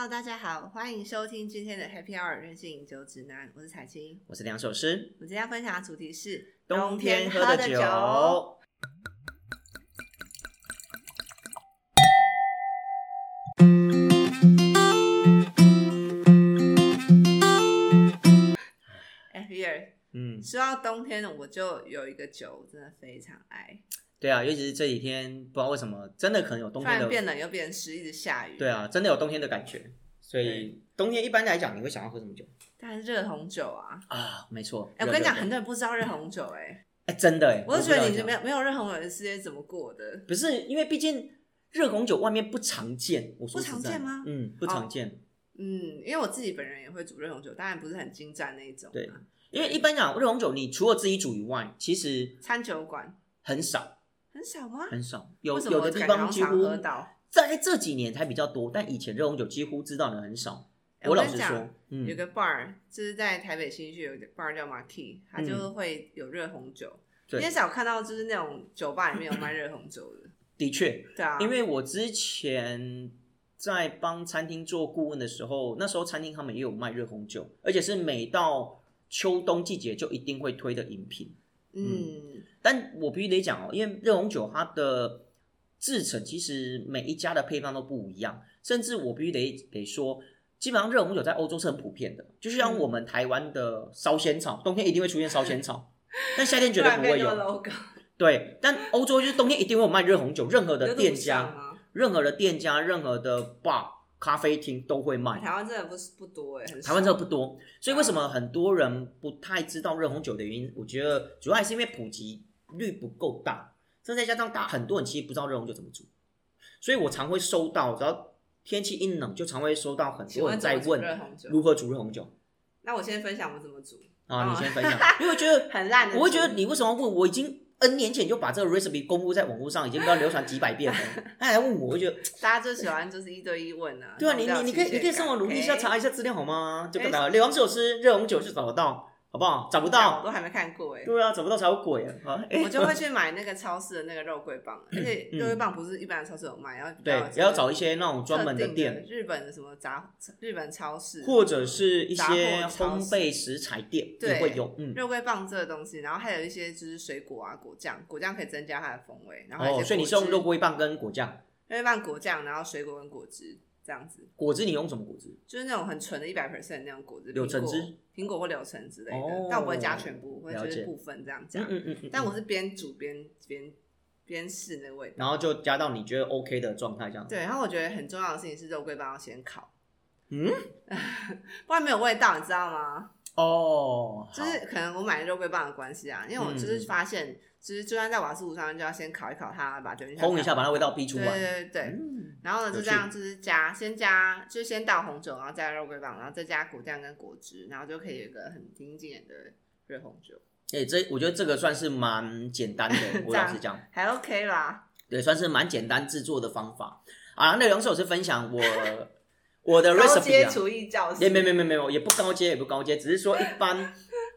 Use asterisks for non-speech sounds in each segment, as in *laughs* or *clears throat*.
Hello，大家好，欢迎收听今天的 Happy Hour 任性饮酒指南，我是彩青。我是两首诗，我今天要分享的主题是冬天喝的酒。哎，Here，嗯，说到冬天呢，我就有一个酒真的非常爱，对啊，尤其是这几天，不知道为什么，真的可能有冬突天的，然变冷又变湿，一直下雨。对，啊，真的有冬天的感觉。所以冬天一般来讲，你会想要喝什么酒当然热红酒啊。啊？没错，哎，我跟你讲，热很多人不知道热红酒，哎，哎，真的哎，我就觉得你没有没有热红酒的世界怎么过的？不是因为毕竟热红酒外面不常见，我说不常见吗嗯，不常见。嗯，因为我自己本人也会煮热红酒，当然不是很精湛那一种啊。对因为一般讲热红酒，你除了自己煮以外，其实餐酒馆很少很少吗？很少，有有的地方几乎喝到？在这几年才比较多，但以前热红酒几乎知道的人很少。哎我老实说，嗯有，个 bar 就是在台北新区有一个 bar 叫 Marquee，它就会有热红酒。很少看到就是那种酒吧里面有卖热红酒的。的确，对啊，因为我之前在帮餐厅做顾问的时候，那时候餐厅他们也有卖热红酒，而且是每到秋冬季节就一定会推的饮品。嗯，但我必须得讲哦，因为热红酒它的制成其实每一家的配方都不一样，甚至我必须得得说，基本上热红酒在欧洲是很普遍的，就像嗯我们台湾的烧仙草，冬天一定会出现烧仙草，*laughs* 但夏天绝突对不会有。对，但欧洲就是冬天一定会有卖热红酒，任何的店家。任何的店家、任何的 bar、咖啡厅都会卖。台湾真的不是不多哎，台湾这个不多，所以为什么很多人不太知道热红酒的原因？我觉得主要还是因为普及率不够大，甚至再加上大很多人其实不知道热红酒怎么煮，所以我常会收到，只要天气一冷，就常会收到很多人在问？如何煮热红酒那我先分享我怎么煮，啊。哦你先分享，因为我觉得 *laughs* 很烂。我会觉得你为什么问？我已经 N 年前就把这个 recipe 公布在网络上，已经不知道流传几百遍了，他还问我，我就觉得。*laughs* 大家最喜欢就是一对一问啊。对啊，你你你可以你可以上网努力一下查一下资料好吗？就哎看到刘洋首诗热红酒就找得到，好不好？找不我到，都还没看过哎。对啊，找不到才有鬼啊！我就会去买那个超市的那个肉桂棒，*laughs* 而且嗯。肉桂棒不是一般的超市有卖，要对，也要找一些那种专门的店，日本的什么杂日本超市，或者是一些烘焙食材店对也会有。嗯，肉桂棒这个东西，然后还有一些就是水果啊果酱，果酱可以增加它的风味，然后所以你是用肉桂棒跟果酱，肉桂棒果酱，然后水果跟果汁这样子，果汁你用什么果汁？就是那种很纯的一百 percent 那种果汁，柳橙汁、苹果或柳橙之类的，哦但我不会加全部，我会了解就是部分这样加。嗯嗯嗯但我是边煮边边边试那个味道。然后就加到你觉得 OK 的状态，这样。对，然后我觉得很重要的事情是肉桂棒要先烤，嗯，*laughs* 不然没有味道，你知道吗？哦，好就是可能我买肉桂棒的关系啊，因为我就是发现，其实就算在瓦斯炉上面，就要先烤一烤它，把酒精烘一下，把那味道逼出对来。对对对。嗯，然后呢，就这样，就是加，先加，就是先倒红酒，然后再加肉桂棒，然后再加果酱跟果汁，然后就可以有一个很经典的热红酒，哎，这我觉得这个算是蛮简单的，*laughs* 我老实讲。还 OK 啦。对，算是蛮简单制作的方法啊。内容是我是分享我我的高 recipe 啊，阶厨艺教室，也没没没没有，也不高阶也不高阶，只是说一般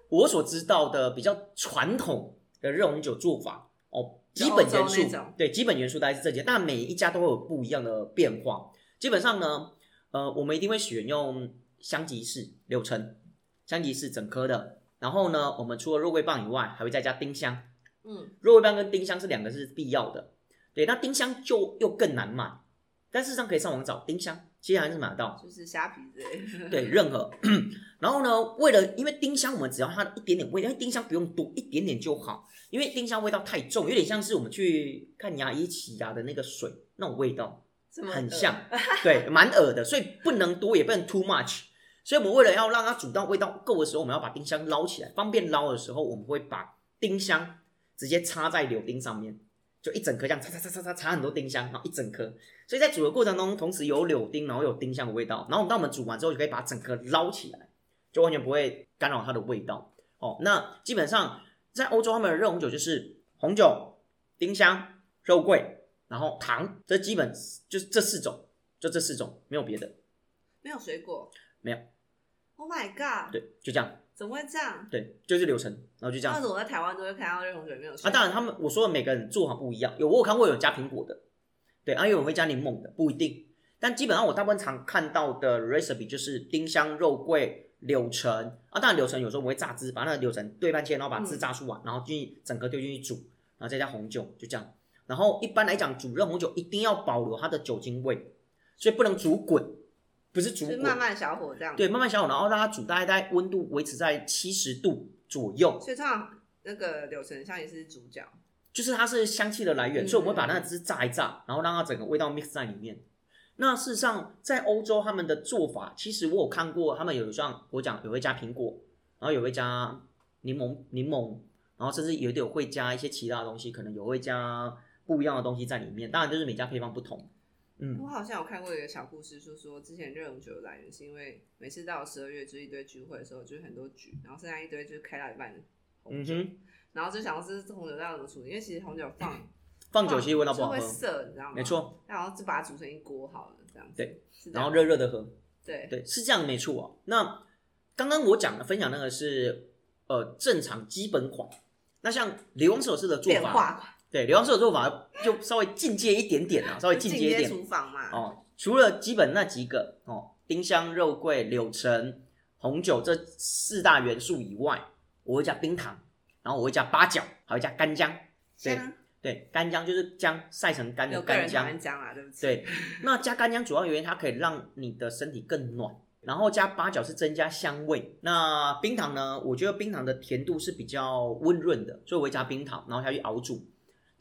我所知道的比较传统的热红酒做法哦，基本元素对基本元素大概是这些，但每一家都会有不一样的变化。基本上呢，呃，我们一定会选用香吉士柳橙，香吉士整颗的。然后呢，我们除了肉桂棒以外，还会再加丁香。嗯，肉桂棒跟丁香是两个是必要的。对，那丁香就又更难买，但事实上可以上网找丁香，其实还是买得到。就是虾皮之类的。对，任何。*clears throat* 然后呢，为了因为丁香，我们只要它的一点点味，因为丁香不用多，一点点就好。因为丁香味道太重，有点像是我们去看牙医洗牙的那个水那种味道，很像，*laughs* 对，蛮恶的，所以不能多，也不能 too much。所以我们为了要让它煮到味道够的时候，我们要把丁香捞起来，方便捞的时候，我们会把丁香直接插在柳丁上面，就一整颗这样插插插插插插很多丁香，然后一整颗。所以在煮的过程中，同时有柳丁，然后有丁香的味道，然后当我们煮完之后，就可以把整颗捞起来，就完全不会干扰它的味道。哦，那基本上在欧洲他们的热红酒就是红酒、丁香、肉桂，然后糖，这基本就是这四种，就这四种，没有别的。没有水果，没有。Oh my god！对，就这样，怎么会这样？对，就是流程，然后就这样那。我在台湾都会看到热红酒里面有水啊，当然他们我说的每个人做法不一样，有我有看过有加苹果的，对，啊有人会加柠檬的，不一定。但基本上我大部分常看到的 recipe 就是丁香、肉桂、柳橙啊，当然柳橙有时候我们会榨汁，把那个柳橙对半切，然后把汁榨出来，然后进整颗丢进去煮，然后再加红酒，就这样。然后一般来讲，煮热红酒一定要保留它的酒精味，所以不能煮滚，不是煮滚，就是慢慢小火这样。对，慢慢小火，然后让它煮大概在温度维持在七十度左右，所以通常那个柳橙香也是主角。就是它是香气的来源，嗯所以我们会把那个汁榨一炸，然后让它整个味道 mix 在里面。那事实上，在欧洲他们的做法，其实我有看过，他们有像我讲，有会加苹果，然后有会加柠檬柠檬，然后甚至有的会加一些其他的东西，可能有会加不一样的东西在里面。当然，就是每家配方不同。嗯，我好像有看过一个小故事，就说之前热红酒的来源是因为每次到十二月就是一堆聚会的时候，就是很多局，然后剩下一堆就是开到一半的红酒，嗯哼，然后就想要这是红酒要怎么处理，因为其实红酒放 *clears throat* 放酒其实味道不就好喝，会涩，你知道吗？没，错。然后就把它煮成一锅好了，这样子。对，是然后热热的喝。对对，是这样没错、哦。那刚刚我讲的分享那个是呃正常基本款，那像流王手式的做法，对流王手的做法就稍微进阶一点点啊，稍微进阶一点厨房嘛。哦。除了基本那几个哦，丁香、肉桂、柳橙、红酒这四大元素以外，我会加冰糖，然后我会加八角，还会加干姜。对香对，干姜就是姜晒成干的干姜人讨厌，姜啊，对不起。对，那加干姜主要原因它可以让你的身体更暖，然后加八角是增加香味。那冰糖呢？我觉得冰糖的甜度是比较温润的，所以我会加冰糖，然后下去熬煮。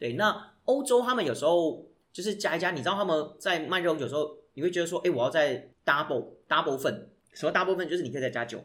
对，那欧洲他们有时候就是加一加，你知道他们在卖酒的时候，你会觉得说，哎，我要再 double double 份。什么 double 份？就是你可以再加酒，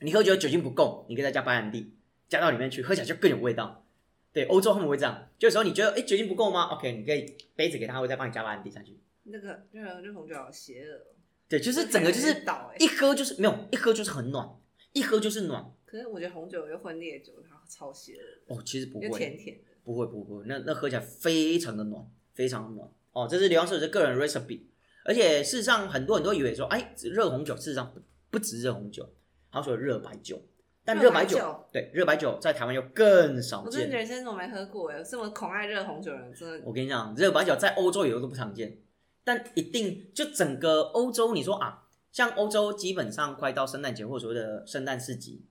你喝觉得酒精不够，你可以再加白兰地加到里面去，喝起来就更有味道。对，欧洲他们会这样，就有时候你觉得哎酒精不够吗？OK，你可以杯子给他，他会再帮你加白兰地上去。那个热热红酒好邪恶哦，对，就是整个就是倒哎。一喝就是没有，一喝就是很暖，一喝就是暖。可是我觉得红酒又混烈酒，它超邪恶，哦，其实不又会，甜甜的。不会，不会，不会，那那喝起来非常的暖，非常的暖。哦，这是刘洋手的个人 recipe，而且事实上很多人都以为说，哎，热红酒事实上不不止热红酒，还有说热白酒，但热白酒。酒，对热白酒在台湾又更少我真的见。人生都没喝过哎，这么恐爱热红酒的人真的我跟你讲，热白酒在欧洲也都不常见，但一定就整个欧洲，你说啊，像欧洲基本上快到圣诞节或所谓的圣诞市集，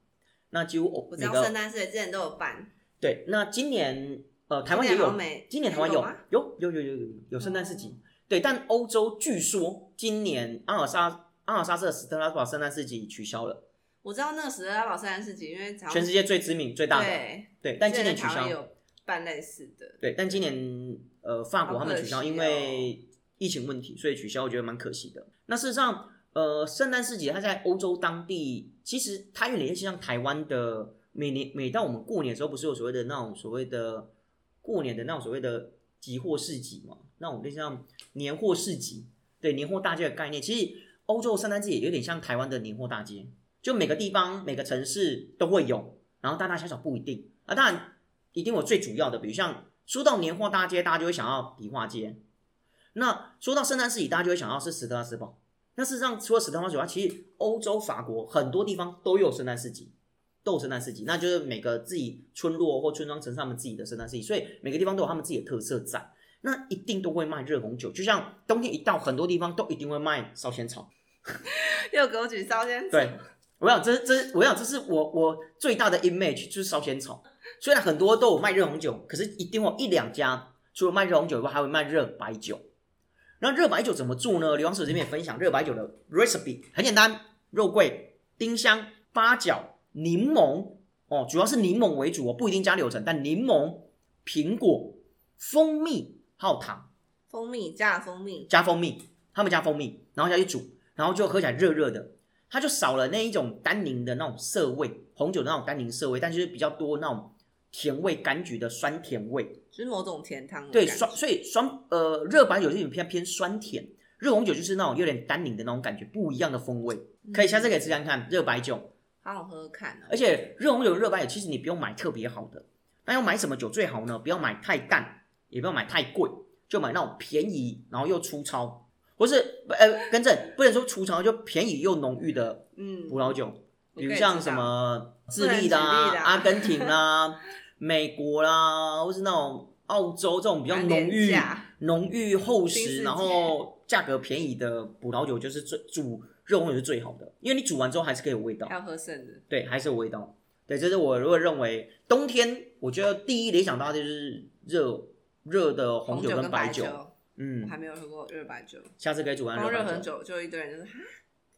那几乎欧我知道圣诞节之前都有办，对，那今年呃台湾也有今年台湾有有吗？有有有有有有圣诞市集，对，但欧洲据说今年阿尔萨阿尔萨斯的斯特拉堡圣诞市集取消了，我知道那个史特拉堡圣诞市集，因为全世界最知名最大的，对，但今年取消，之前台湾有办类似的，对，但今年呃法国他们取消，因为疫情问题，所以取消，我觉得蛮可惜的。那事实上，呃，圣诞市集它在欧洲当地，其实它有点像台湾的，每年每到我们过年的时候，不是有所谓的那种所谓的过年的那种所谓的集货市集嘛？那我们就像年货市集，对年货大街的概念，其实欧洲的圣诞节也有点像台湾的年货大街，就每个地方每个城市都会有，然后大大小小不一定啊，当然一定有最主要的，比如像说到年货大街，大家就会想要迪化街。那说到圣诞市集，大家就会想到是斯特拉斯堡。那事实上，除了斯特拉斯堡，其实欧洲、法国很多地方都有圣诞市集，都有圣诞市集。那就是每个自己村落或村庄城市他们自己的圣诞市集，所以每个地方都有他们自己的特色在。那一定都会卖热红酒，就像冬天一到，很多地方都一定会卖烧仙草。*laughs* 又给我举烧仙草，对，我想这这，我想这是我我最大的 image 就是烧仙草。虽然很多都有卖热红酒，可是一定会有一两家除了卖热红酒以外，还会卖热白酒。那热白酒怎么做呢？刘王手这边也分享热白酒的 recipe，很简单：肉桂、丁香、八角、柠檬哦，主要是柠檬为主哦，不一定加柳橙，但柠檬、苹果、蜂蜜还有糖。蜂蜜加蜂蜜，加蜂蜜，他们加蜂蜜，然后下去煮，然后就喝起来热热的，它就少了那一种单宁的那种涩味，红酒的那种单宁涩味，但是比较多那种甜味柑橘的酸甜味。就是某种甜汤对，酸，所以酸呃热白酒有点偏偏酸甜，热红酒就是那种有点单宁的那种感觉，不一样的风味。可以下次可以试看看热白酒，好好喝喝看哦。而且热红酒、热白酒其实你不用买特别好的，那要买什么酒最好呢？不要买太淡，也不要买太贵，就买那种便宜然后又粗糙，不是呃更正，不能说粗糙，就便宜又浓郁的嗯，葡萄酒，比如像什么智利的、阿根廷啦、美国啦，或是那种澳洲这种比较浓郁浓郁厚实，然后价格便宜的葡萄酒就是最煮热红酒是最好的，因为你煮完之后还是可以有味道还，要喝剩的，对，还是有味道。对，这是我如果认为冬天，我觉得第一联想到的就是热热的红酒酒跟白酒，嗯我，还没有喝过热白酒，下次可以煮完光热热白酒。红酒就一堆人就是哈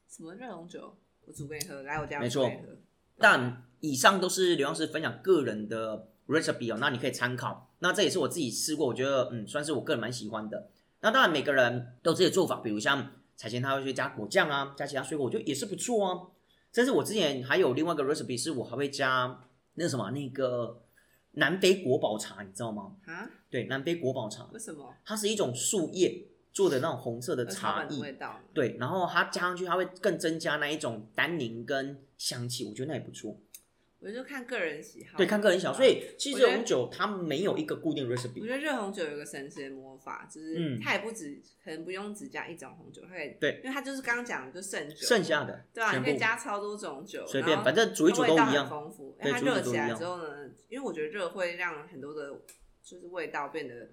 什么热红酒，我煮给你喝，来我家没错。但以上都是刘老师分享个人的 recipe 哦，那你可以参考。那这也是我自己试过，我觉得嗯，算是我个人蛮喜欢的。那当然每个人都有自己的做法，比如像彩贤他会去加果酱啊，加其他水果，我觉得也是不错啊。甚至我之前还有另外一个 recipe 是我还会加那个什么那个南非国宝茶，你知道吗？啊？对，南非国宝茶，为什么？它是一种树叶做的那种红色的茶艺味，道。对，然后它加上去，它会更增加那一种单宁跟香气，我觉得那也不错。我就看个人喜好。对，看个人喜好，所以其实红酒它没有一个固定 recipe。我觉得热红酒有一个神奇的魔法，就是嗯它也不止，可能不用只加一种红酒，它可以对因为它就是刚刚讲的就剩酒，剩下的对啊，你可以加超多种酒，随便，反正煮一煮它味道很都一样。丰富。对因为它热起来之后呢，因为我觉得热会让很多的，就是味道变得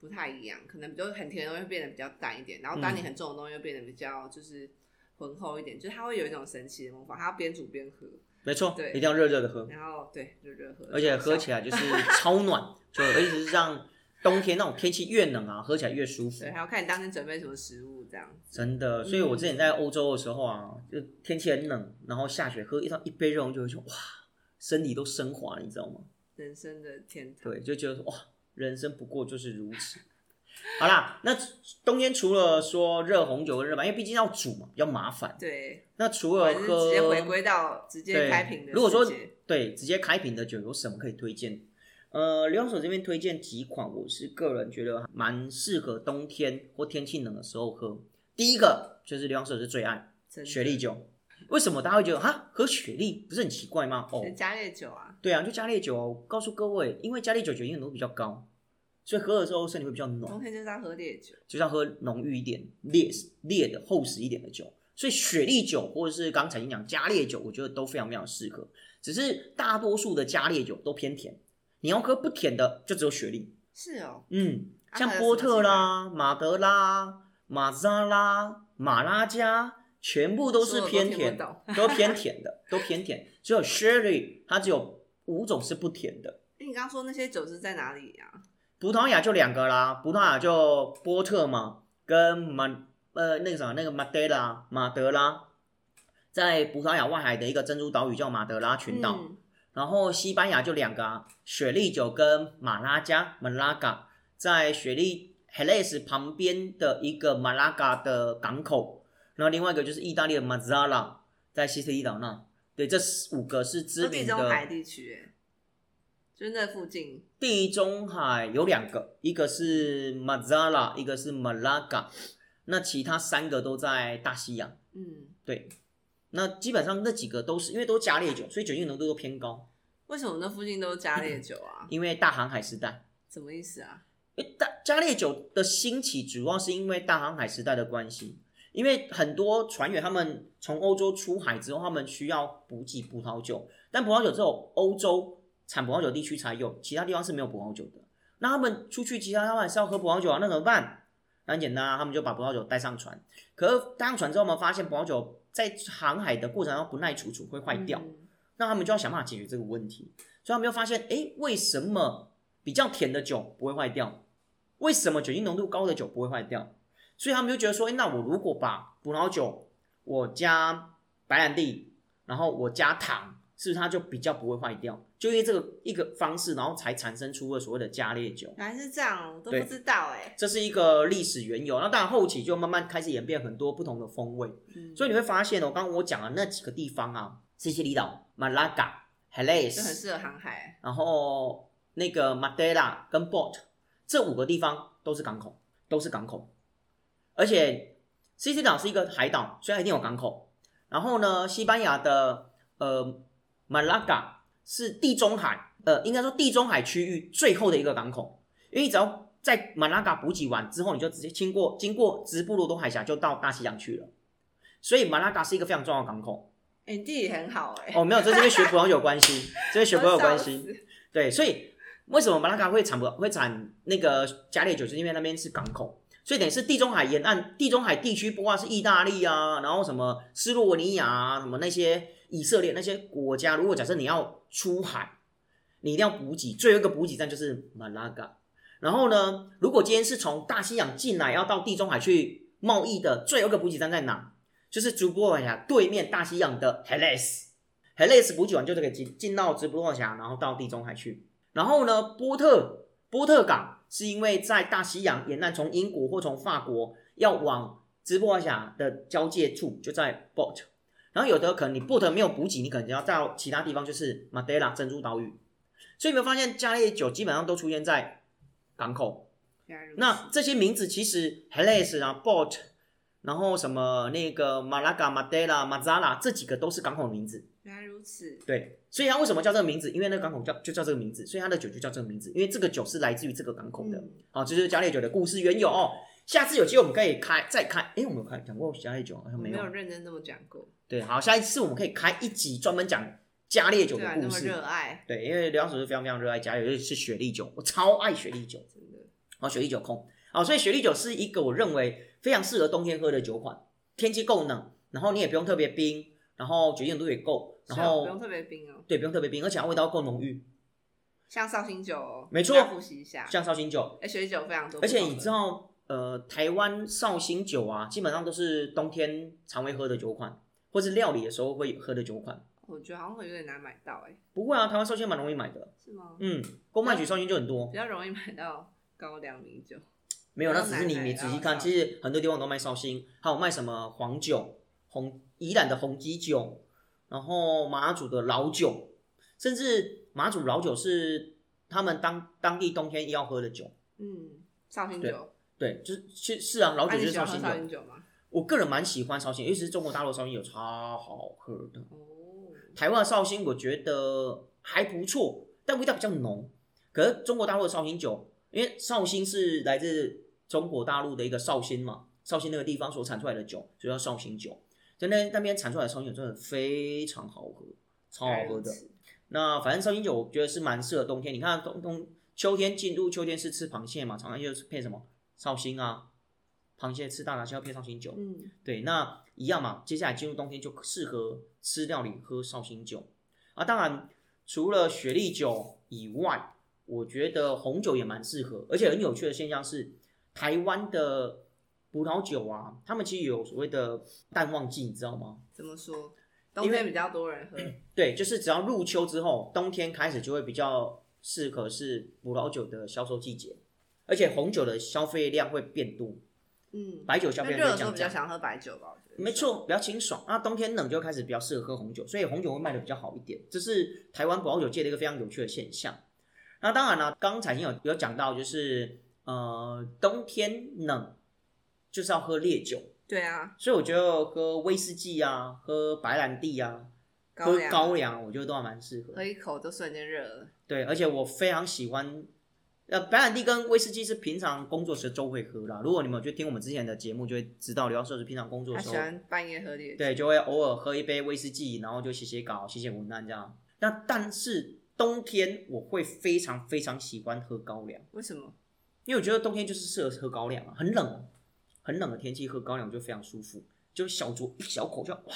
不太一样，可能比较很甜的东西会变得比较淡一点，然后当你嗯很重的东西又变得比较就是浑厚一点，就是它会有一种神奇的魔法，它要边煮边喝，没错，对一定要热热的喝，然后对热热喝，而且喝起来就是超暖，就而且是让冬天那种天气越冷啊，喝起来越舒服对，。还要看你当天准备什么食物这样子。真的，所以我之前在欧洲的时候啊，就天气很冷，然后下雪喝一一杯热红酒，就哇，身体都升华了，你知道吗？人生的天堂。对，就觉得说哇，人生不过就是如此。好啦，那冬天除了说热红酒跟热白，因为毕竟要煮嘛，比较麻烦。对，那除了喝，直接回归到直接对开瓶的。如果说对直接开瓶的酒有什么可以推荐？呃，刘洋手这边推荐几款，我是个人觉得蛮适合冬天或天气冷的时候喝。第一个就是刘洋手是最爱雪莉酒，为什么大家会觉得哈喝雪莉不是很奇怪吗？哦，加烈酒啊，对啊，就加烈酒哦。告诉各位，因为加烈酒酒精浓度比较高，所以喝的时候身体会比较暖冬。天就是要喝烈酒。就是要喝浓郁一点、烈烈的、厚实一点的酒。所以雪莉酒或者是刚才你讲加烈酒，我觉得都非常非常适合。只是大多数的加烈酒都偏甜，你要喝不甜的就只有雪莉。是哦，嗯，像波特啦、马德拉、马扎拉、马拉加，全部都是偏甜，都偏甜的，都偏甜。只有 Sherry 它只有五种是不甜的。哎，你刚刚说那些酒是在哪里呀？葡萄牙就两个啦，葡萄牙就波特嘛，跟马呃那个什么那个马德拉马德拉，在葡萄牙外海的一个珍珠岛屿叫马德拉群岛。嗯然后西班牙就两个啊，雪莉酒跟马拉加马拉嘎，在雪莉 Hellas 旁边的一个马拉嘎的港口。然后另外一个就是意大利的马扎拉，在西西里岛那。对，这五个是知名中海的。地区，哎，就是那附近。地中海有两个，一个是 Mazala，，一个是 Malaga，。那其他三个都在大西洋。嗯，对，那基本上那几个都是因为都加烈酒，所以酒精浓度都偏高。为什么那附近都加烈酒啊？*laughs* 因为大航海时代，什么意思啊？因为大加烈酒的兴起主要是因为大航海时代的关系。因为很多船员他们从欧洲出海之后，他们需要补给葡萄酒，但葡萄酒只有欧洲产葡萄酒地区才有，其他地方是没有葡萄酒的。那他们出去其他地方也是要喝葡萄酒啊，那怎么办？那很简单啊，他们就把葡萄酒带上船。可是带上船之后，我们发现葡萄酒在航海的过程中不耐储存，会坏掉。嗯那他们就要想办法解决这个问题。所以他们就发现，哎，为什么比较甜的酒不会坏掉？为什么酒精浓度高的酒不会坏掉？所以他们就觉得说，诶那我如果把葡萄酒我加白兰地，然后我加糖，是不是它就比较不会坏掉？就因为这个一个方式，然后才产生出了所谓的加烈酒。原来是这样，我都不知道哎。这是一个历史缘由，那当然后期就慢慢开始演变很多不同的风味。嗯所以你会发现哦，刚刚我讲的那几个地方啊，西西里岛、马拉嘎、就很适合航海。然后那个 Madeira 跟 Port 这五个地方都是港口，都是港口，而且西西里岛是一个海岛，所以一定有港口。然后呢，西班牙的呃马拉嘎是地中海，呃，应该说地中海区域最后的一个港口，因为你只要在马拉嘎补给完之后，你就直接经过经过直布罗多海峡就到大西洋去了。所以马拉嘎是一个非常重要的港口。哎，你地理很好哎。哦，没有，这是因为学葡萄酒关系，这跟学葡萄酒关系。*laughs* 对，所以为什么马拉嘎会产不会产那个加烈酒？是因为那边是港口，所以等于是地中海沿岸、地中海地区，不管是意大利啊，然后什么斯洛文尼亚啊，什么那些以色列那些国家，如果假设你要出海，你一定要补给，最后一个补给站就是马拉嘎。然后呢，如果今天是从大西洋进来要到地中海去贸易的，最后一个补给站在哪？就是直布罗峡对面大西洋的 Hellas。Hellas 补给完就这个进进到直布罗峡，然后到地中海去。然后呢，波特波特港是因为在大西洋沿岸，从英国或从法国要往直布罗峡的交界处就在 Bot。然后有的可能你 boot 没有补给，你可能要到其他地方，就是 Madeira 珍珠岛屿。所以有没有发现加烈酒基本上都出现在港口？那这些名字其实 Hellas 啊 Port，然后什么那个马拉嘎、马德拉、马扎拉这几个都是港口的名字。原来如此，对，所以它为什么叫这个名字？因为那个港口叫就叫这个名字，所以它的酒就叫这个名字。因为这个酒是来自于这个港口的。嗯好，这就是加烈酒的故事缘由哦。下次有机会我们可以开再开，诶，我们有开讲过加烈酒好像没有我没有。认真那么讲过，对，好，下一次我们可以开一集专门讲加烈酒的故事。热爱，对，因为刘老师是非常非常热爱加烈，尤其是雪莉酒，我超爱雪莉酒。真的，好，雪莉酒控。哦，所以雪莉酒是一个我认为非常适合冬天喝的酒款，天气够冷，然后你也不用特别冰，然后酒精度也够，然后不用特别冰哦，对，不用特别冰，而且它味道够浓郁，像绍兴酒哦，没错复习一下，像绍兴酒。哎，雪莉酒非常多，而且你知，道，呃，台湾绍兴酒啊，基本上都是冬天常会喝的酒款，或是料理的时候会喝的酒款。我觉得好像会有点难买到，哎，不会啊，台湾绍兴蛮容易买的，是吗？嗯，公卖局绍兴就很多比。较容易买到高粱米酒，没有，那只是你你仔细看，其实很多地方都卖绍兴，还有卖什么黄酒、红宜兰的红基酒，然后马祖的老酒，甚至马祖老酒是他们当当地冬天要喝的酒。嗯，绍兴酒，对，就是是是啊，老酒就是绍兴酒。酒吗？我个人蛮喜欢绍兴，尤其是中国大陆绍兴酒超好喝的。哦，台湾的绍兴我觉得还不错，但味道比较浓。可是中国大陆的绍兴酒，因为绍兴是来自中国大陆的一个绍兴嘛，绍兴那个地方所产出来的酒，所以叫绍兴酒。在那那边产出来的绍兴酒真的非常好喝，超好喝的。那反正绍兴酒我觉得是蛮适合冬天。你看冬冬秋天进入秋天是吃螃蟹嘛，常常就是配什么绍兴啊，螃蟹吃大闸蟹要配绍兴酒。嗯，对，那一样嘛。接下来进入冬天就适合吃料理喝绍兴酒啊。当然，除了雪莉酒以外，我觉得红酒也蛮适合。而且很有趣的现象是，台湾的葡萄酒啊，他们其实有所谓的淡旺季，你知道吗？怎么说？冬天比较多人喝，*clears throat* 对，就是只要入秋之后，冬天开始就会比较适合是葡萄酒的销售季节，而且红酒的消费量会变多，嗯，白酒消那费量比较。想喝白酒吧，我觉得。没错，比较清爽。那冬天冷就开始比较适合喝红酒，所以红酒会卖的比较好一点，这是台湾葡萄酒界的一个非常有趣的现象。那当然了，刚才已经有有讲到，就是呃冬天冷就是要喝烈酒，对啊，所以我觉得喝威士忌啊，喝白兰地啊，喝高粱高粱，我觉得都还蛮适合喝。一口就瞬间热了。对，而且我非常喜欢。呃，白兰地跟威士忌是平常工作时都会喝啦。如果你们有去听我们之前的节目，就会知道刘教授是平常工作的时候喜欢半夜喝烈酒，对，就会偶尔喝一杯威士忌，然后就写写稿、写写文案这样。那但是冬天我会非常非常喜欢喝高粱，为什么？因为我觉得冬天就是适合喝高粱啊，很冷哦，很冷的天气喝高粱就非常舒服，就小酌一小口就哇，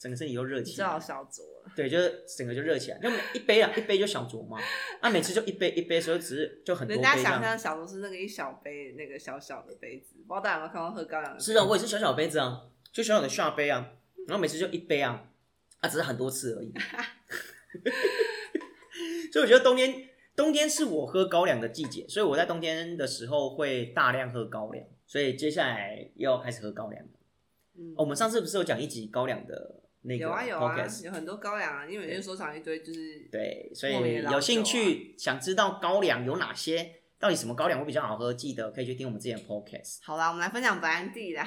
整个身体都热你起来。最好小酌了。对，就是整个就热起来，就每一杯啊，一杯就小酌嘛。那、每次就一杯一杯，所以只是就很多人杯这样。家想象小酌是那个一小杯那个小小的杯子，不知道大家有没有看过喝高粱的？是啊，我也是小小杯子啊，就小小的下杯啊，然后每次就一杯啊，啊，只是很多次而已。*laughs* 所以我觉得冬天，冬天是我喝高粱的季节，所以我在冬天的时候会大量喝高粱。所以接下来又要开始喝高粱了。嗯哦我们上次不是有讲一集高粱的那个有啊有啊 podcast？，有很多高粱啊，因为每天收藏一堆就是对，所以有兴趣想知道高粱有哪些，到底什么高粱会比较好喝，记得可以去听我们之前的 podcast。好啦，我们来分享白兰地啦。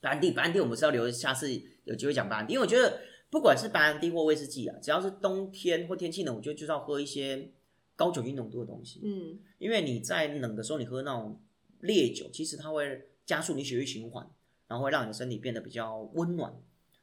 白兰地，白兰地我们是要留下次有机会讲白兰地，因为我觉得不管是白兰地或威士忌啊，只要是冬天或天气冷，我觉得就是要喝一些高酒精浓度的东西，嗯，因为你在冷的时候你喝那种烈酒，其实它会加速你血液循环，然后会让你的身体变得比较温暖。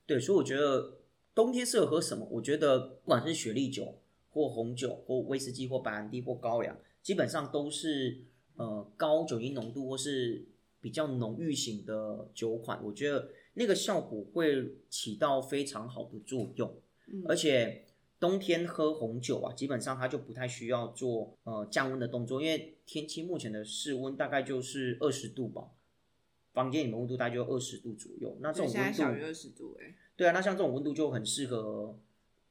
对，所以我觉得冬天适合喝什么？我觉得不管是雪莉酒或红酒或威士忌或白兰地或高粱，基本上都是呃高酒精浓度或是比较浓郁型的酒款，我觉得那个效果会起到非常好的作用，嗯而且。冬天喝红酒啊，基本上它就不太需要做呃降温的动作，因为天气目前的室温大概就是二十度吧，房间里面温度大概就二十度左右。那这对种温度小于二十度哎、对啊，那像这种温度就很适合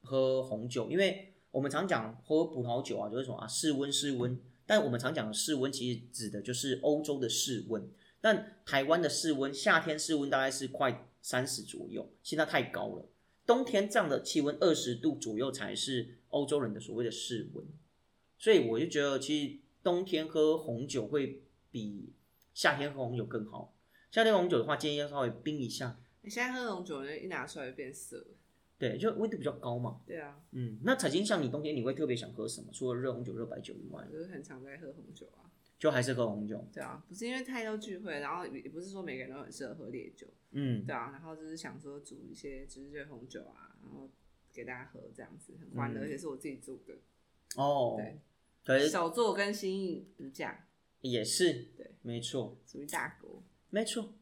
喝红酒，因为我们常讲喝葡萄酒啊，就是什么啊，室温室温。但我们常讲的室温，其实指的就是欧洲的室温。但台湾的室温，夏天室温大概是快三十左右，现在太高了。冬天这样的气温二十度左右才是欧洲人的所谓的室温。所以我就觉得，其实冬天喝红酒会比夏天喝红酒更好。夏天红酒的话，建议要稍微冰一下，你现在喝红酒，一拿出来就变色。对，就温度比较高嘛。对啊，嗯，那彩金像你冬天你会特别想喝什么？除了热红酒、热白酒以外，就是很常在喝红酒啊。就还是喝红酒。对啊，不是因为太多聚会，然后也不是说每个人都很适合喝烈酒，嗯，对啊，然后就是想说煮一些就是热红酒啊，然后给大家喝这样子，很欢乐，嗯。而且是我自己煮的，哦，对，可是手做跟心意无价，也是，对，没错，属于大国。没错。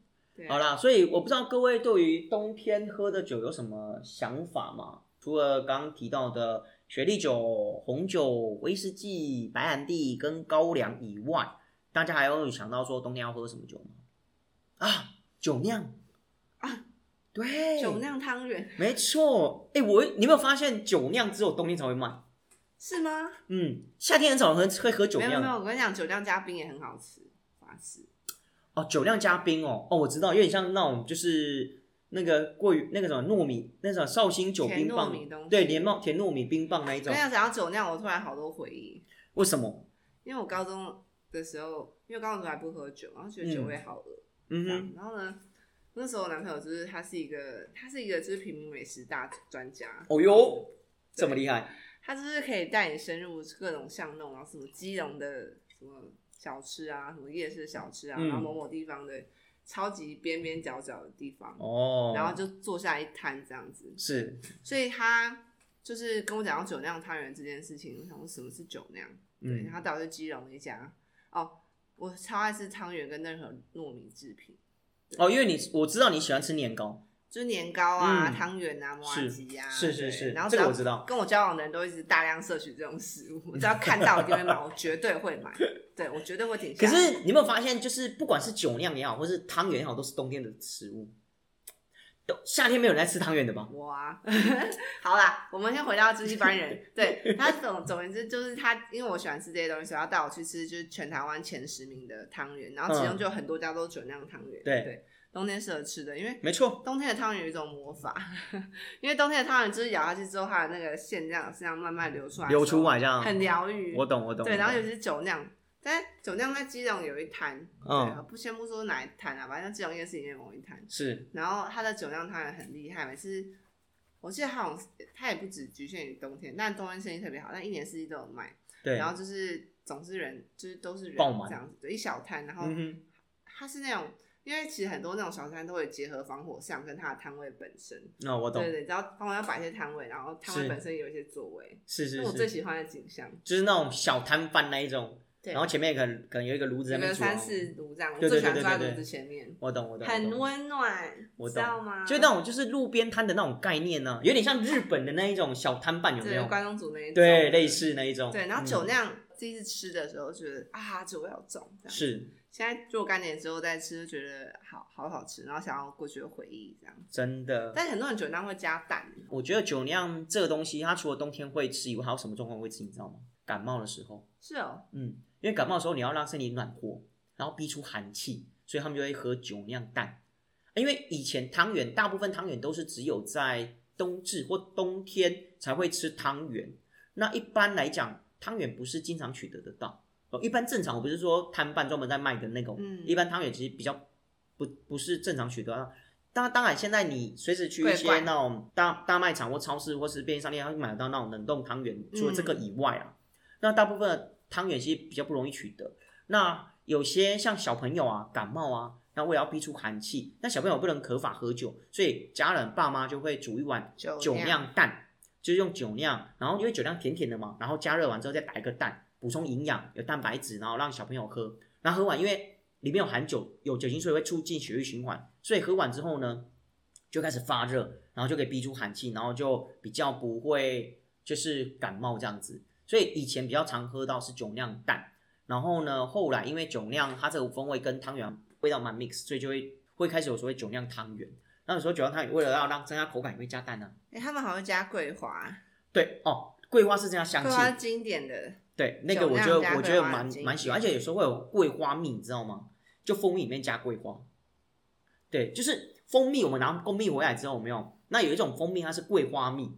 好啦，所以我不知道各位对于冬天喝的酒有什么想法吗？除了刚刚提到的雪莉酒、红酒、威士忌、白兰地跟高粱以外，大家还有想到说冬天要喝什么酒吗？啊，酒酿啊，对，酒酿汤圆没错。哎、我你有没有发现酒酿只有冬天才会卖？是吗？嗯，夏天很少人会喝酒酿没有没有，我跟你讲，酒酿加冰也很好吃，法式。哦，酒酿加冰哦，哦，我知道，有点像那种就是那个过于那个什么糯米，那种绍兴酒冰棒对，连帽甜糯米冰棒那一种跟你。讲，讲到酒酿，我突然好多回忆，为什么？因为我高中的时候，因为高中的时候还不喝酒，然后觉得酒味好恶，嗯哼，然后呢，那时候我男朋友就是他是一个，他是一个就是平民美食大专家，哦哟，这么厉害，他就是可以带你深入各种巷弄，然后什么基隆的什么小吃啊，什么夜市小吃啊，嗯然后某某地方的超级边边角角的地方，哦，然后就坐下一摊这样子，是，所以他就是跟我讲到酒酿汤圆这件事情，我想说什么是酒酿？对，嗯，他导致基隆一家哦，我超爱吃汤圆跟任何糯米制品，哦，因为你我知道你喜欢吃年糕，就是年糕啊、嗯。汤圆啊、麻是。吉啊，是是是然后这个要我知道。跟我交往的人都一直大量摄取这种食物，我只要看到我一定会买，*laughs* 我绝对会买，对我绝对会停下可来。是。你有没有发现，就是不管是酒酿也好，或是汤圆也好，都是冬天的食物。都夏天没有人在吃汤圆的吧？我啊，*laughs* 好啦，我们先回到就是一般人，对他总总而言之就是他，因为我喜欢吃这些东西，所以他带我去吃就是全台湾前十名的汤圆，然后其中嗯。就有很多家都是酒酿汤圆，对。对，冬天适合吃的，因为没错，冬天的汤圆有一种魔法，*laughs* 因为冬天的汤圆就是咬下去之后，它的那个馅这样这样慢慢流出来流出来这样，很疗愈。我懂我懂。对，然后尤其是酒酿，但酒酿在基隆有一摊，嗯对，不先不说哪一摊啊，反正基隆夜市里面某一摊，是然后它的酒酿汤圆很厉害，每次我记得它好像它也不只局限于冬天，但冬天生意特别好，但一年四季都有卖。对，然后就是总是人，就是都是人这样子，对，一小摊，然后它是那种，因为其实很多那种小摊都会结合防火巷跟它的摊位本身，那我懂。对，对，然后防火巷摆一些摊位，然后摊位本身有一些座位，是是是我最，喜欢的景象。就是那种小摊贩那一种，对，然后前面可能可能有一个炉子在那边三四炉这样，我对最喜欢坐在炉子前面，我懂我懂，很温暖，我知道吗？就那种就是路边摊的那种概念呢、有点像日本的那一种小摊贩，有没有？对关东煮那一种，对，类似那一种。对，然后嗯。酒酿第一次吃的时候，觉得啊酒味好重，是现在若干年之后再吃，就觉得好好好吃，然后想要过去的回忆这样。真的。但很多人酒酿会加蛋，我觉得酒酿这个东西，它除了冬天会吃以外，还有什么状况会吃？你知道吗？感冒的时候，是哦，嗯，因为感冒的时候你要让身体暖和，然后逼出寒气，所以他们就会喝酒酿蛋。因为以前汤圆，大部分汤圆都是只有在冬至或冬天才会吃汤圆。那一般来讲，汤圆不是经常取得得到。哦，一般正常，我不是说摊贩专门在卖的那种，嗯一般汤圆其实比较不不是正常取得到。当当然，现在你随时去一些那种大大卖场或超市或是便利商店，它会买得到那种冷冻汤圆。除了这个以外啊，那大部分的汤圆其实比较不容易取得。那有些像小朋友啊感冒啊，那为了要逼出寒气，那小朋友不能合法喝酒，所以家人爸妈就会煮一碗酒酒酿蛋，就是用酒酿，然后因为酒酿甜甜的嘛，然后加热完之后再打一个蛋，补充营养，有蛋白质，然后让小朋友喝。然后喝完，因为里面有含酒，有酒精，所以会促进血液循环。所以喝完之后呢，就开始发热，然后就可以逼出寒气，然后就比较不会就是感冒这样子。所以以前比较常喝到是酒酿蛋，然后呢，后来因为酒酿它这个风味跟汤圆味道蛮 mix，所以就会会开始有所谓酒酿汤圆。那有时候酒酿汤圆为了要让增加口感，也会加蛋呢、哎、他们好像加桂花，对哦，桂花是这样香气，桂花经典的，对，那个我觉得我觉得蛮蛮喜欢，而且有时候会有桂花蜜，你知道吗？就蜂蜜里面加桂花。对，就是蜂蜜，我们拿蜂蜜回来之后，有没有？那有一种蜂蜜它是桂花蜜，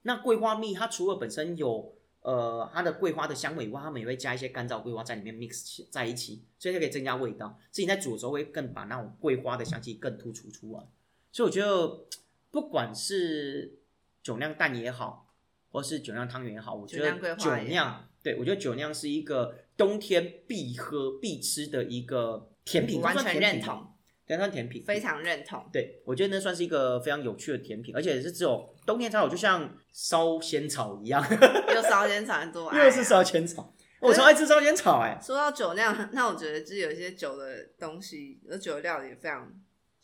那桂花蜜它除了本身有呃它的桂花的香味以外，它们也会加一些干燥桂花在里面 mix 在一起，所以它可以增加味道。自己在煮的时候会更把那种桂花的香气更突出出来。所以我觉得不管是酒酿蛋也好，或是酒酿汤圆也好，我觉得酒酿，对我觉得酒酿是一个冬天必喝必吃的一个甜品，完全认同，对，它算甜品，非常认同。对，我觉得那算是一个非常有趣的甜品，而且是只有冬天才有，就像烧仙草一样，*laughs* 又烧仙草多爱、啊，又是烧仙草，我超爱吃烧仙草哎、说到酒酿，那我觉得就是有一些酒的东西，有酒的料理也非常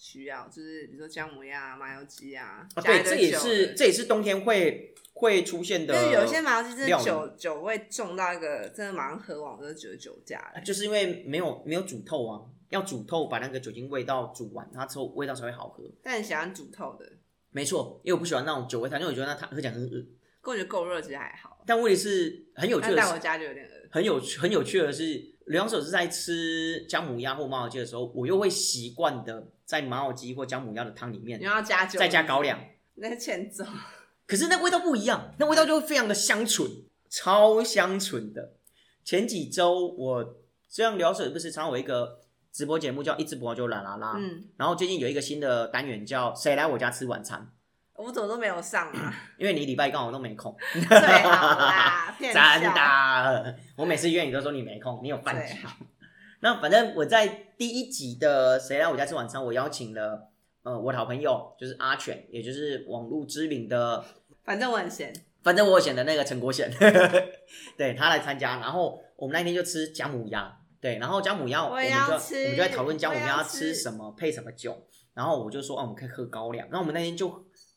需要，就是比如说姜母鸭、啊、麻油鸡啊，啊，对，这也是这也是冬天会会出现的，就是有些麻油鸡真的酒酒味重到一个真的马上喝完，我都觉得酒驾了。就是因为没有没有煮透啊，要煮透把那个酒精味道煮完，它之后味道才会好喝。但你喜欢煮透的，没错，因为我不喜欢那种酒味汤，因为我觉得那汤喝起来很恶。可我觉得够热其实还好，但问题是很有趣但带回的是，家就有点饿。很有趣很有趣的是，刘洋手是在吃姜母鸭或麻油鸡的时候，我又会习惯的在麻油鸡或姜母鸭的汤里面你要加酒，再加高粱。那欠揍。可是那味道不一样，那味道就会非常的香醇，超香醇的。前几周我这样聊水不是常有一个直播节目叫一直播就啦啦啦，嗯，然后最近有一个新的单元叫谁来我家吃晚餐，我怎么都没有上啊？*clears throat* 因为你礼拜刚好都没空，最好啦，*laughs* 真的，我每次约你都说你没空，你有饭局。那反正我在第一集的谁来我家吃晚餐，我邀请了呃我的好朋友就是阿犬，也就是网络知名的反正我很闲，反正我有选的那个陈国贤，*laughs* 对他来参加，然后我们那天就吃姜母鸭，对，然后姜母鸭我我们就我们就在讨论姜母鸭要吃吃什么配什么酒，然后我就说哦、我们可以喝高粱，然后我们那天就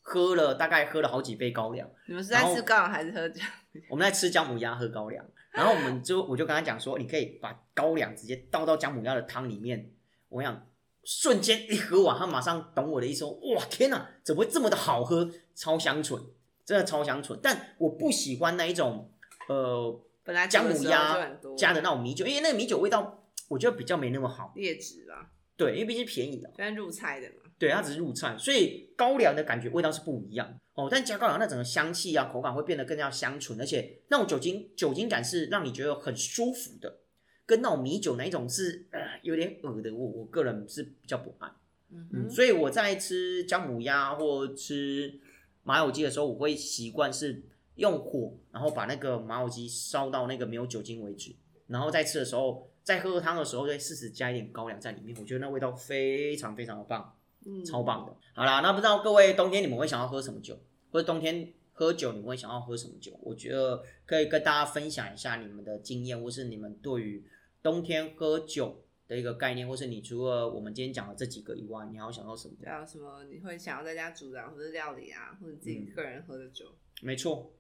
喝了大概喝了好几杯高粱，你们是在吃高粱还是喝酒？*laughs* 我们在吃姜母鸭喝高粱，然后我们就我就跟他讲说，你可以把高粱直接倒到姜母鸭的汤里面，我想瞬间一喝完，他马上懂我的意思说，哇天哪，怎么会这么的好喝，超香醇，真的超香醇，但我不喜欢那一种呃本来姜母鸭加的那种米酒，因为那个米酒味道我觉得比较没那么好，劣质吧，对，因为毕竟便宜的，虽然入菜的嘛。对，它只是入菜，所以高粱的感觉味道是不一样哦。但加高粱那整个香气啊，口感会变得更加香醇，而且那种酒精酒精感是让你觉得很舒服的，跟那种米酒那一种是呃有点恶的，我我个人是比较不爱。嗯，嗯，所以我在吃姜母鸭或吃麻油鸡的时候，我会习惯是用火，然后把那个麻油鸡烧到那个没有酒精为止，然后再吃的时候，在喝汤的时候再适时加一点高粱在里面，我觉得那味道非常非常的棒。嗯超棒的。好啦，那不知道各位冬天你们会想要喝什么酒，或者冬天喝酒你们会想要喝什么酒？我觉得可以跟大家分享一下你们的经验，或是你们对于冬天喝酒的一个概念，或是你除了我们今天讲的这几个以外，你还要想到什么？对啊，什么你会想要在家煮的啊，或者料理啊，或者自己嗯个人喝的酒？没错，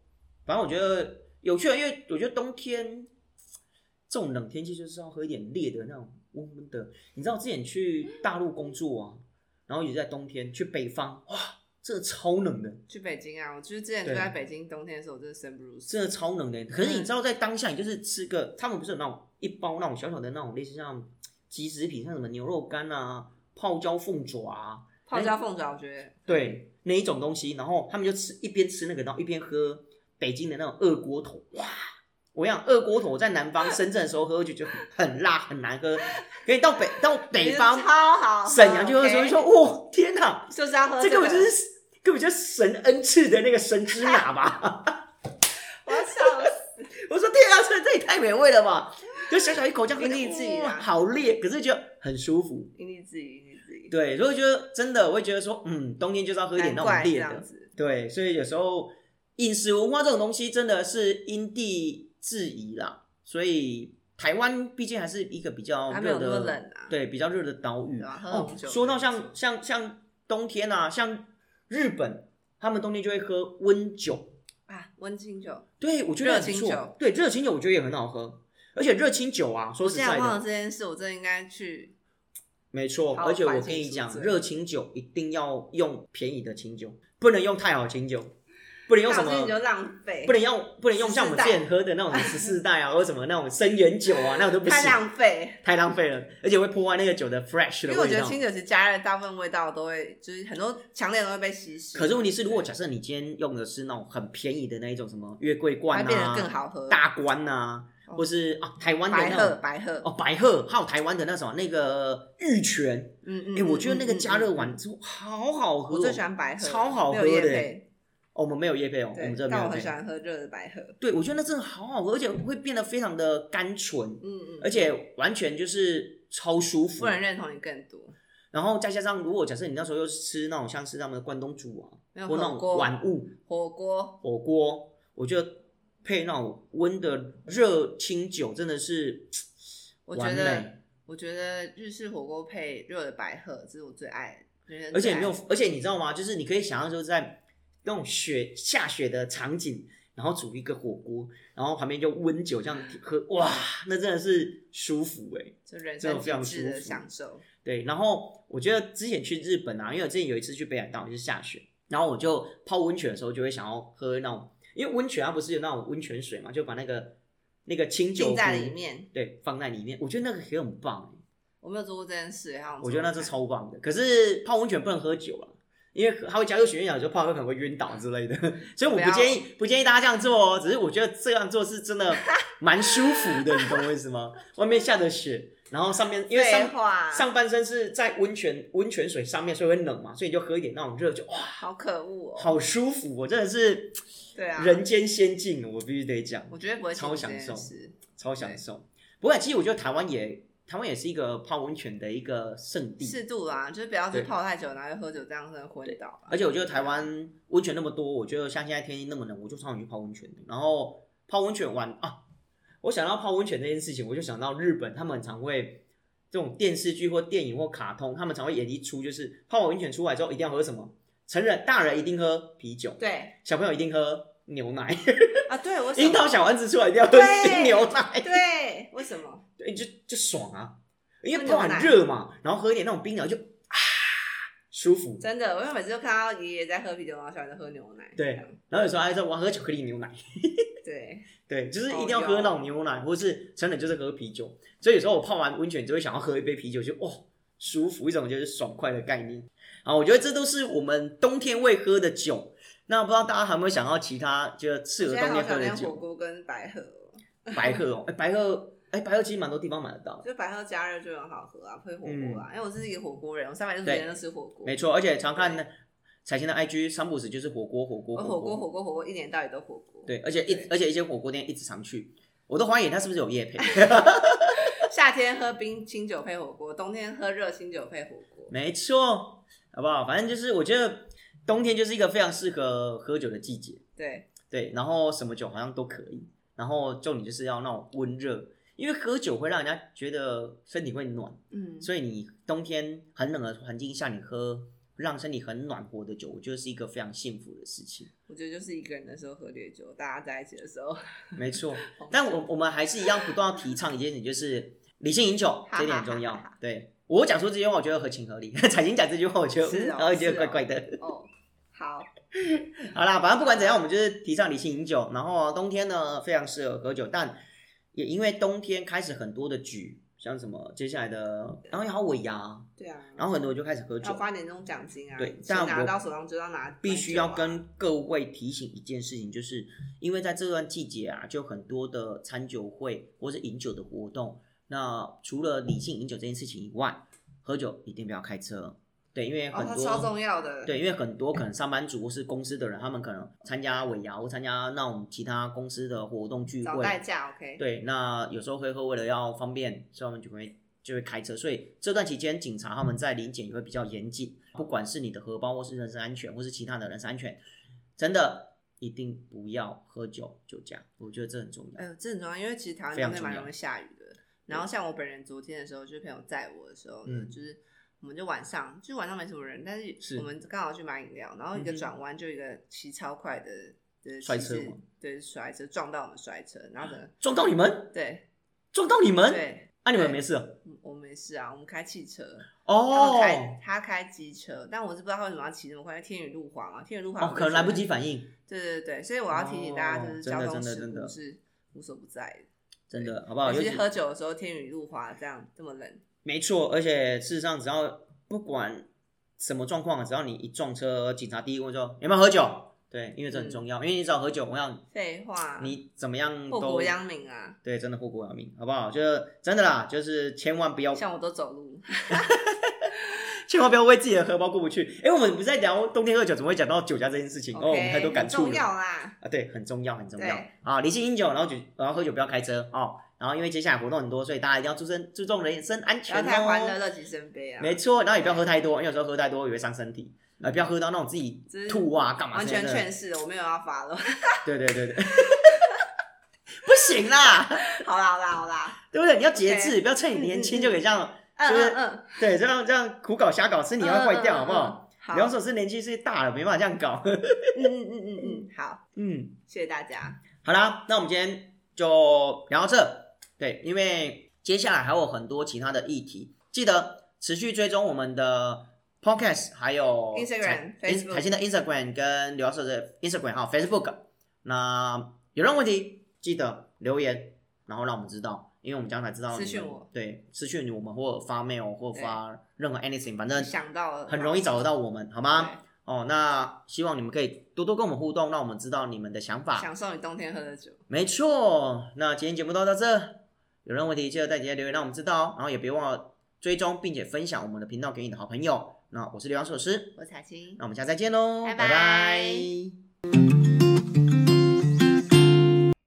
反正我觉得有趣的，因为我觉得冬天这种冷天气就是要喝一点烈的那种温温的。你知道之前去大陆工作啊，然后也是在冬天去北方，哇，真的超冷的。去北京啊，我就是之前就在北京，冬天的时候我真的生不如死。真的超冷的。可是你知道，在当下，你就是吃个，他们不是有那种一包那种小小的那种类似像即食品，像什么牛肉干啊、泡椒凤爪啊，泡椒凤爪，我觉得对那一种东西，然后他们就吃一边吃那个，然后一边喝北京的那种二锅头，哇！我想二锅头我在南方深圳的时候喝就觉得很很辣很难喝，可以到北到北方超好喝，沈阳就喝的时候 OK？就说哇天哪，就是要喝这个根本就是根本就是神恩赐的那个神之 *laughs* 拿吧。*laughs* 我要笑死。我说天啊，这这也太美味了吧！就小小一口这样喝，因地制宜啦哇好烈，可是就很舒服。因地制宜，因地制宜。对，所以我觉得真的，我会觉得说，嗯，冬天就是要喝一点那种烈的。对，所以有时候饮食文化这种东西真的是因地制宜啦，所以台湾毕竟还是一个比较热的，冷啊。对，比较热的岛屿。对啊说到像像像冬天啊，像日本，他们冬天就会喝温酒。啊，温清酒。对，我觉得很不错清酒。对，热清酒我觉得也很好喝，而且热清酒啊，说实在我忘了的，这件事，我真的应该去。没错。而且我跟你讲，热清酒一定要用便宜的清酒，不能用太好清酒，不能用什么浪费，不能用不能用像我们之14代前喝的那种十四代啊，*laughs* 或者什么那种生源酒啊，那种都不行太，浪费。太浪费了，而且会破坏那个酒的 fresh 的味道。因为我觉得清酒其实加热大部分味道都会，就是很多强烈都会被稀释。可是问题是，如果假设你今天用的是那种很便宜的那一种什么月桂冠啊变得啊、更好喝。大关啊，哦或是啊台湾的白鹤，那种白鹤。哦白鹤，还有台湾的那什么那个玉泉，嗯嗯。哎、我觉得那个嗯加热，完之后好好喝、哦，我最喜欢白鹤，超好喝的哦，我们没有叶配哦，我们对，但我很喜。欢喝热的白鹤。对，我觉得那真的好好喝，而且会变得非常的甘纯，嗯嗯。而且完全就是超舒服不。能认同你更多，然后再加上，如果假设你那时候又是吃那种像是他们的关东煮啊，或那种火锅，碗物火锅火锅，我觉得配那种温的热清酒真的是完我觉得美，我觉得日式火锅配热的白鹤，这是我最爱而且没有，而且你知道吗？就是你可以想象，就是在那种雪下雪的场景，然后煮一个火锅，然后旁边就温酒这样喝，哇，那真的是舒服哎、就人真的非常舒服享受。对，然后我觉得之前去日本啊，因为我之前有一次去北海道就是下雪，然后我就泡温泉的时候就会想要喝那种，因为温泉它不是有那种温泉水嘛，就把那个那个清酒浸在里面，对，放在里面，我觉得那个也很棒欸我没有做过这件事，我觉得那是超棒的。可是泡温泉不能喝酒啊，因为它会加入血液，有时候泡喝可能会晕倒之类的，所以我不建议不建议大家这样做哦。只是我觉得这样做是真的 *laughs* 蛮舒服的，你懂我意思吗？外面下着雪，然后上面因为上，上半身是在温泉温泉水上面，所以会冷嘛，所以你就喝一点那种热酒，哇，好可恶哦。好舒服，我真的是对啊，人间仙境，我必须得讲，我绝对不会超享受超享受。不过其实我觉得台湾也台湾也是一个泡温泉的一个圣地，适度啦，就是不要是对泡太久，然后喝酒，这样真的昏倒。而且我觉得台湾温泉那么多，我觉得像现在天气那么冷，我就超想去泡温泉。然后泡温泉玩啊，我想到泡温泉这件事情，我就想到日本，他们很常会这种电视剧或电影或卡通，他们常会演一出，就是泡完温泉出来之后一定要喝什么？成人大人一定喝啤酒，对小朋友一定喝牛奶，啊，对，樱桃？小丸子出来一定要喝冰牛奶，对，为什么？对，就就爽啊，因为泡很热嘛，然后喝一点那种冰凉就啊舒服。真的，因为每次都看到爷爷在喝啤酒，然后小孩在喝牛奶。对然后有时候还说我要喝巧克力牛奶。对，*laughs* 对，就是一哦定要喝那种牛奶，或是真的就是喝啤酒。所以有时候我泡完温泉就会想要喝一杯啤酒，就哦舒服，一种就是爽快的概念。啊，我觉得这都是我们冬天会喝的酒。那不知道大家还有没有想到其他就适合冬天喝的想念火？锅跟白鹤哦，白鹤哦，哎，白鹤，哎，白鹤其实蛮多地方买得到。就白鹤加热就很好喝啊，配火锅啊。因为我是一个火锅人，我三百六十天都吃火锅。没错，而且常看那彩琴的 IG 三不死就是火锅，火锅，我火锅火锅火锅一年到底都火锅。对，而且一对而且一些火锅店一直常去，我都怀疑他是不是有夜配。*laughs* *laughs* 夏天喝冰清酒配火锅，冬天喝热清酒配火锅。没错，好不好？反正就是我觉得冬天就是一个非常适合喝酒的季节，对，对，然后什么酒好像都可以，然后重点就是要那种温热，因为喝酒会让人家觉得身体会暖，嗯，所以你冬天很冷的环境下，你喝让身体很暖和的酒，我觉得是一个非常幸福的事情。我觉得就是一个人的时候喝烈酒，大家在一起的时候。*laughs* 没错，但我我们还是一样不断要提倡一件事情，就是理性饮酒，这一点很重要。对我讲出这句话，我觉得合情合理；彩琴讲这句话，我觉得然后觉得怪怪的。哦，好，*laughs* 好啦，反正不管怎样，我们就是提倡理性饮酒。然后冬天呢，非常适合喝酒，但也因为冬天开始很多的局，像什么接下来的，然后还有尾牙，对啊，然后很多人就开始喝要酒。发年终奖金啊，对钱但拿到手上就要拿，必须要跟各位提醒一件事情，就是因为在这段季节啊，就很多的餐酒会或是饮酒的活动。那除了理性饮酒这件事情以外，喝酒一定不要开车。对，因为哦，很多、它超重要的，对，因为很多可能上班族或是公司的人，他们可能参加尾牙或参加那种其他公司的活动聚找会，代驾，OK，对，那有时候会喝为了要方便，所以他们就会就会开车，所以这段期间警察他们在临检也会比较严谨，不管是你的荷包或是人身安全，或是其他的人身安全，真的一定不要喝酒酒驾，我觉得这很重要。哎很重要，因为其实台湾非常重要冬天蛮容易下雨的。然后像我本人昨天的时候，就是朋友载我的时候呢，嗯就是我们就晚上，就晚上没什么人，但是是我们刚好去买饮料，然后一个转弯就一个骑超快的的摔车吗对，摔车撞到我们摔车，然后整个 *gasps* 撞到你们，对撞到你们，对，啊，你们没事嗯我没事啊，我们开汽车，他们开哦。他开机车，但我是不知道他为什么要骑那么快，因为天雨路滑嘛，天雨路滑哦，可能来不及。反应，对对对，所以我要提醒大家，哦就是交通事故是无所不在的。真的好不好？其尤其喝酒的时候，天雨路滑，这样这么冷，没错，而且事实上，只要不管什么状况，只要你一撞车，警察第一个问说有没有喝酒，对，因为这很重要，因为你只要喝酒，我想废话，你怎么样都祸国殃民啊！对，真的祸国殃民，好不好？就是真的啦，就是千万不要，像我都走路，*laughs* 千万不要为自己的荷包过不去。哎，我们不是在聊冬天喝酒，怎么会讲到酒驾这件事情？哦，我们太多感触了很重要啦。啊，对，很重要，很重要对啊！理性饮酒，然后酒，然后喝酒不要开车哦。然后因为接下来活动很多，所以大家一定要注身注重人身安不全哦。要太欢乐，乐极生悲啊！没错，然后也不要喝太多，因为有时候喝太多也会伤身体。啊，不要喝到那种自己吐啊，干嘛完全劝世，我没有要发了。*laughs* 对对对对，*laughs* 不行啦，好啦好啦好啦，对不对？你要节制，不要趁你年轻就给这样，嗯就是对，这样这样苦搞瞎搞，身体要坏掉，好不好？？好，两手是年纪是大了，没办法这样搞。*laughs* 嗯嗯嗯嗯嗯，好，嗯，谢谢大家。好啦，那我们今天就聊到这。对，因为接下来还有很多其他的议题，记得持续追踪我们的 podcast，还有 Instagram 台 Facebook 台新的 Instagram 跟刘老师的 Instagram 还有 Facebook。那有任何问题记得留言，然后让我们知道，因为我们将来知道私讯我，对，私讯我们或发 mail 或发任何 anything，反正想到了，很容易找得到我们，好吗？哦，那希望你们可以多多跟我们互动，让我们知道你们的想法。享受你冬天喝的酒。没错，那今天节目都到这，有任何问题，记得在底下留言，让我们知道哦。然后也别忘了追踪并且分享我们的频道给你的好朋友。那我是刘洋寿师，我是彩青，那我们下次再见喽，拜拜。